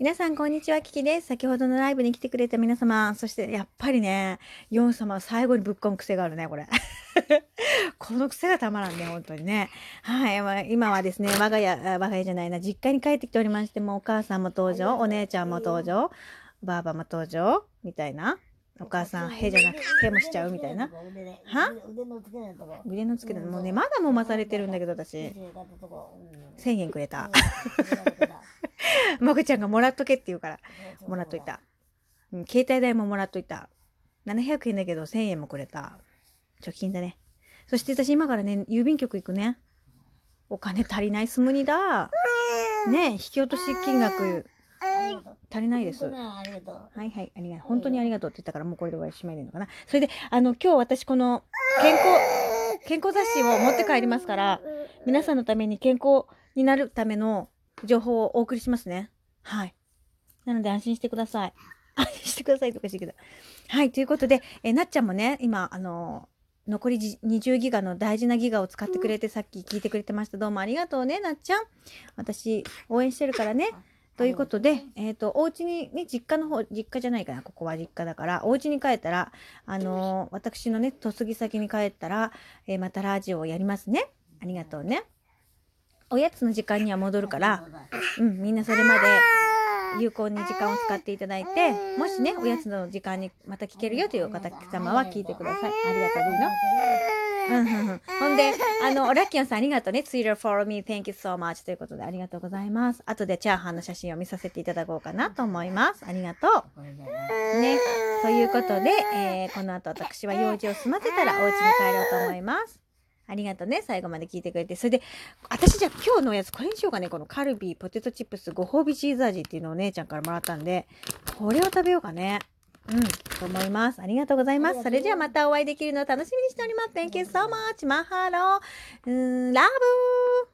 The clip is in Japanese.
皆さん、こんにちは。キキです。先ほどのライブに来てくれた皆様、そしてやっぱりね、ヨン様、最後にぶっこむ癖があるね、これ。この癖がたまらんね、本当にね。はい、まあ今はですね、我が家、あ我が家じゃないな、実家に帰ってきておりまして、もうお母さんも登場、お姉ちゃんも登場、ばあばも登場、みたいな。お母さん、へじゃなくて、へもしちゃうみたいな。は？腕の付けないとこ。腕のつけて、もうね、まだもまされてるんだけど、私。1000円くれた。まこちゃんがもらっとけって言うから、もらっといた。うん、携帯代ももらっといた。700円だけど1000円もくれた。貯金だね。そして私今からね、郵便局行くね。お金足りないすむにだ。ね引き落とし金額足りないです。はいはい、ありがとう。本当にありがとうって言ったからもうこれで終わりしまいでいいのかな。それで、あの、今日私この健康、健康雑誌を持って帰りますから、皆さんのために健康になるための情報をお送りしますね。はい。なので安心してください。安心してくださいとかしてけど。はい。ということで、えなっちゃんもね、今、あの、残りじ20ギガの大事なギガを使ってくれて、さっき聞いてくれてました。どうもありがとうね、なっちゃん。私、応援してるからね。ということで、えっ、と、お家にね、実家の方、実家じゃないかな、ここは実家だから、お家に帰ったら、あのー私のね、嫁ぎ先に帰ったら、えーまたラジオをやりますね。ありがとうね。おやつの時間には戻るから、うん、みんなそれまで有効に時間を使っていただいて、もしね、おやつの時間にまた聞けるよというお方様は聞いてください。ありがとうの？うんうんほんで、あの、ラッキョンさんありがとうね。Twitter follow me. Thank you so much. ということでありがとうございます。後でチャーハンの写真を見させていただこうかなと思います。ありがとう。ね。ということで、えーこの後私は用事を済ませたらお家に帰ろうと思います。ありがとうね。最後まで聞いてくれて。それで、私じゃあ今日のやつ、これにしようかね。このカルビーポテトチップスご褒美チーズ味っていうのをお姉ちゃんからもらったんで、これを食べようかね。うん、と思います。ありがとうございます。それじゃあまたお会いできるのを楽しみにしております。Thank you so much. マハロー。うーん、ラブ